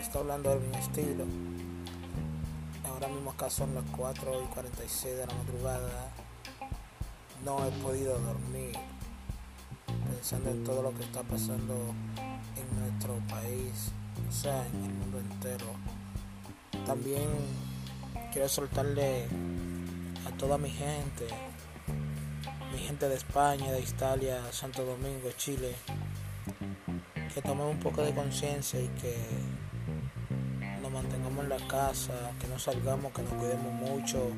escuchando Elvin Estilo. Ahora mismo acá son las 4 y 46 de la madrugada. No he podido dormir pensando en todo lo que está pasando en nuestro país, o sea, en el mundo entero. También quiero soltarle a toda mi gente, mi gente de España, de Italia, Santo Domingo, Chile, que tomemos un poco de conciencia y que nos mantengamos en la casa, que no salgamos, que nos cuidemos mucho,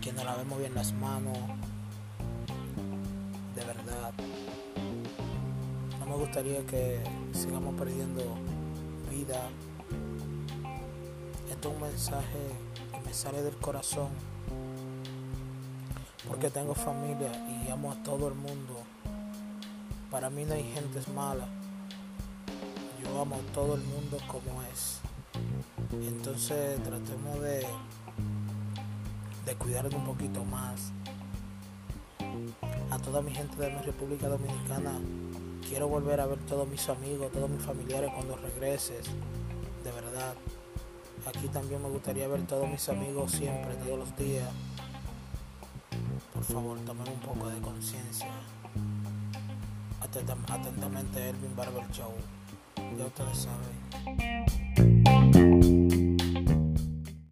que nos lavemos bien las manos. De verdad. No me gustaría que sigamos perdiendo vida. Esto es un mensaje que me sale del corazón. Porque tengo familia y amo a todo el mundo. Para mí no hay gente mala a todo el mundo como es. Entonces tratemos de, de un poquito más. A toda mi gente de mi República Dominicana, quiero volver a ver todos mis amigos, todos mis familiares cuando regreses. De verdad. Aquí también me gustaría ver todos mis amigos siempre, todos los días. Por favor, tomen un poco de conciencia. Atentamente, Elvin Barber Show. Ya ustedes saben.